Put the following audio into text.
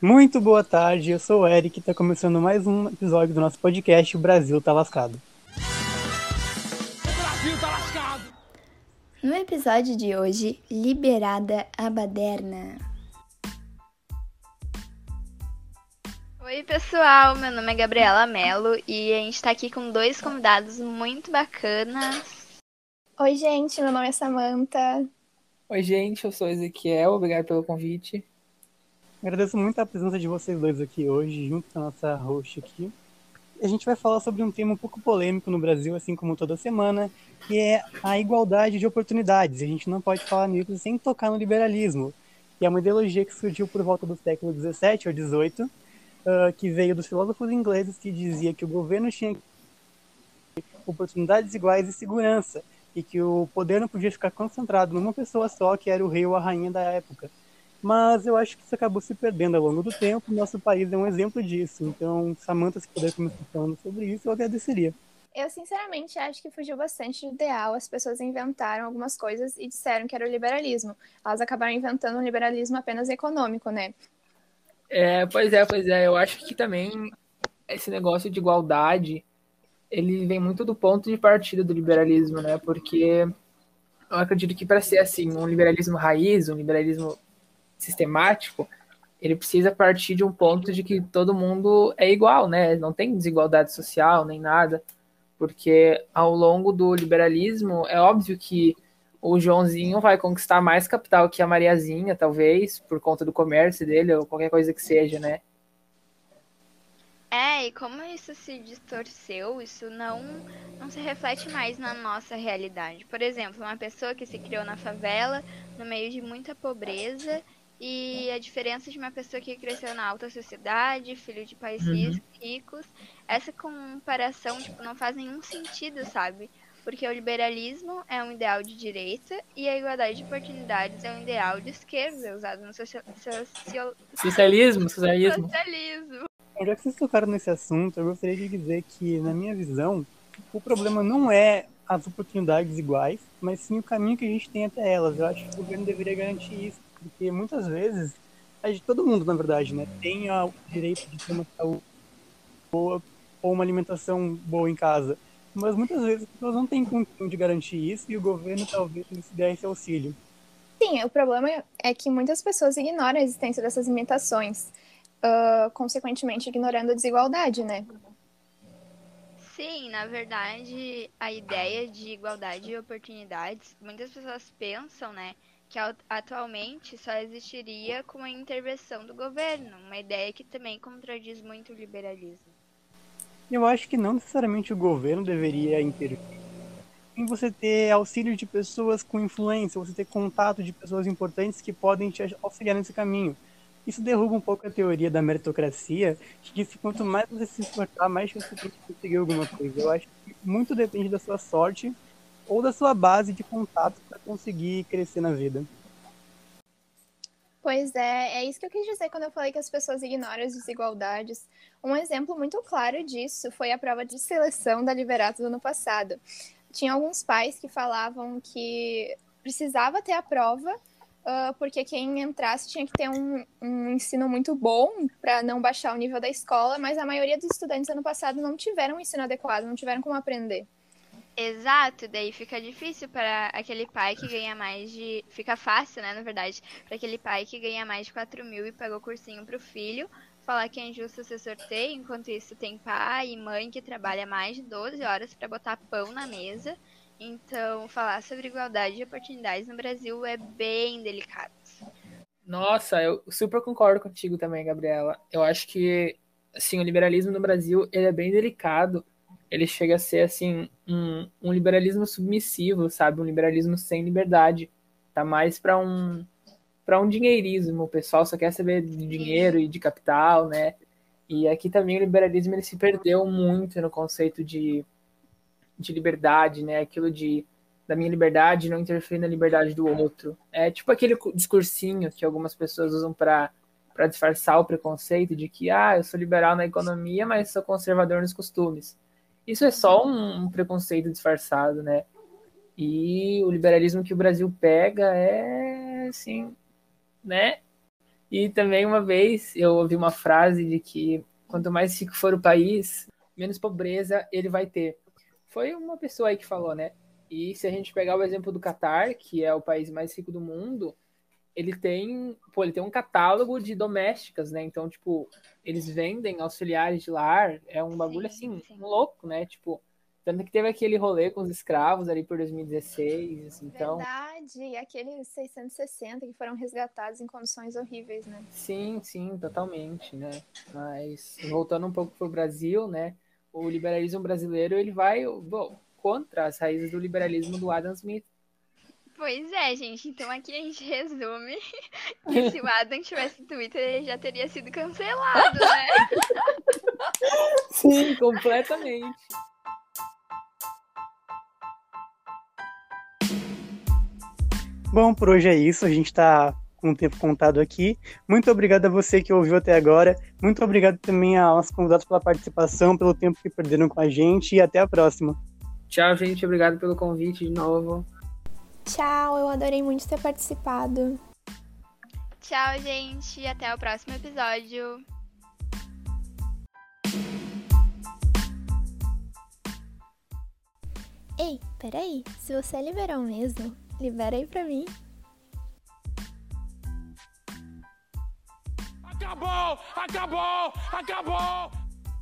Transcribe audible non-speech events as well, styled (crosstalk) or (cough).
Muito boa tarde, eu sou o Eric e está começando mais um episódio do nosso podcast O Brasil Tá Lascado. O Brasil tá lascado! No episódio de hoje, Liberada a Baderna. Oi, pessoal, meu nome é Gabriela Mello e a gente tá aqui com dois convidados muito bacanas. Oi, gente, meu nome é Samantha. Oi, gente, eu sou Ezequiel, obrigado pelo convite. Agradeço muito a presença de vocês dois aqui hoje, junto com a nossa host aqui. A gente vai falar sobre um tema um pouco polêmico no Brasil, assim como toda semana, que é a igualdade de oportunidades. A gente não pode falar nisso sem tocar no liberalismo, que é uma ideologia que surgiu por volta do século XVII ou XVIII, uh, que veio dos filósofos ingleses que dizia que o governo tinha oportunidades iguais e segurança, e que o poder não podia ficar concentrado numa pessoa só, que era o rei ou a rainha da época. Mas eu acho que isso acabou se perdendo ao longo do tempo. Nosso país é um exemplo disso. Então, Samantha, se puder começar falando sobre isso, eu agradeceria. Eu, sinceramente, acho que fugiu bastante do ideal. As pessoas inventaram algumas coisas e disseram que era o liberalismo. Elas acabaram inventando um liberalismo apenas econômico, né? É, pois é, pois é. Eu acho que também esse negócio de igualdade, ele vem muito do ponto de partida do liberalismo, né? Porque eu acredito que para ser assim, um liberalismo raiz, um liberalismo sistemático, ele precisa partir de um ponto de que todo mundo é igual, né? Não tem desigualdade social nem nada, porque ao longo do liberalismo é óbvio que o Joãozinho vai conquistar mais capital que a Mariazinha, talvez, por conta do comércio dele ou qualquer coisa que seja, né? É, e como isso se distorceu, isso não, não se reflete mais na nossa realidade. Por exemplo, uma pessoa que se criou na favela, no meio de muita pobreza, e a diferença de uma pessoa que cresceu na alta sociedade, filho de pais Uhum. ricos, essa comparação tipo, não faz nenhum sentido, sabe? Porque o liberalismo é um ideal de direita e a igualdade de oportunidades é um ideal de esquerda, usado no socio- Socialismo, socialismo. socialismo. Já que vocês tocaram nesse assunto, eu gostaria de dizer que, na minha visão, o problema não é as oportunidades iguais, mas sim o caminho que a gente tem até elas. Eu acho que o governo deveria garantir isso, porque muitas vezes, a gente- todo mundo, na verdade, né, tem a- o direito de ter uma saúde boa ou uma alimentação boa em casa. Mas muitas vezes as pessoas não têm condição de garantir isso e o governo talvez lhes dê esse auxílio. Sim, o problema é que muitas pessoas ignoram a existência dessas limitações, ah, consequentemente ignorando a desigualdade, né? Sim, na verdade, a ideia de igualdade de oportunidades, muitas pessoas pensam, né, que atualmente só existiria com a intervenção do governo, uma ideia que também contradiz muito o liberalismo. Eu acho que não necessariamente o governo deveria intervir. Em você ter auxílio de pessoas com influência, você ter contato de pessoas importantes que podem te auxiliar nesse caminho. Isso derruba um pouco a teoria da meritocracia, que diz que quanto mais você se esforçar, mais você tem conseguir alguma coisa. Eu acho que muito depende da sua sorte ou da sua base de contato para conseguir crescer na vida. Pois é, é isso que eu quis dizer quando eu falei que as pessoas ignoram as desigualdades. Um exemplo muito claro disso foi a prova de seleção da Liberato do ano passado. Tinha alguns pais que falavam que precisava ter a prova, ah, porque quem entrasse tinha que ter um, um ensino muito bom para não baixar o nível da escola, mas a maioria dos estudantes ano passado não tiveram um ensino adequado, não tiveram como aprender. Exato, daí fica difícil para aquele pai que ganha mais de. Fica fácil, né, na verdade, para aquele pai que ganha mais de 4 mil e pagou cursinho pro filho, falar que é injusto ser sorteio, enquanto isso tem pai e mãe que trabalha mais de 12 horas para botar pão na mesa. Então, falar sobre igualdade de oportunidades no Brasil é bem delicado. Nossa, eu super concordo contigo também, Gabriela. Eu acho que assim, o liberalismo no Brasil ele é bem delicado. Ele chega a ser assim um, um liberalismo submissivo, sabe? Um liberalismo sem liberdade. Tá mais para um para um dinheirismo. O pessoal só quer saber de dinheiro e de capital, né? E aqui também o liberalismo ele se perdeu muito no conceito de, de liberdade, né? Aquilo de da minha liberdade não interferir na liberdade do outro. É tipo aquele discursinho que algumas pessoas usam para para disfarçar o preconceito de que ah, eu sou liberal na economia, mas sou conservador nos costumes. Isso é só um, preconceito disfarçado, né? E o liberalismo que o Brasil pega é assim, né? E também uma vez eu ouvi uma frase de que quanto mais rico for o país, menos pobreza ele vai ter. Foi uma pessoa aí que falou, né? E se a gente pegar o exemplo do Catar, que é o país mais rico do mundo, ele tem, pô, ele tem um catálogo de domésticas, né? Então, tipo, eles vendem auxiliares de lar, é um bagulho Sim, assim, sim. louco, né? Tipo, tanto que teve aquele rolê com os escravos ali por 2016, então, Verdade, aqueles 660 que foram resgatados em condições horríveis, né? sim, sim, totalmente, né? Mas voltando um pouco pro Brasil, né? O liberalismo brasileiro, ele vai bom, contra as raízes do liberalismo do Adam Smith. Pois é, gente. Então aqui a gente (laughs) resume que (laughs) se o Adam tivesse Twitter, ele já teria sido cancelado, né? Sim, completamente. Bom, por hoje é isso. A gente está com o tempo contado aqui. Muito obrigado a você que ouviu até agora. Muito obrigado também aos convidados pela participação, pelo tempo que perderam com a gente e até a próxima. Tchau, gente. Obrigado pelo convite de novo. Tchau, eu adorei muito ter participado. Tchau, gente. Até o próximo episódio. Ei, peraí, se você é liberal mesmo, libera aí pra mim. Acabou! Acabou! Acabou!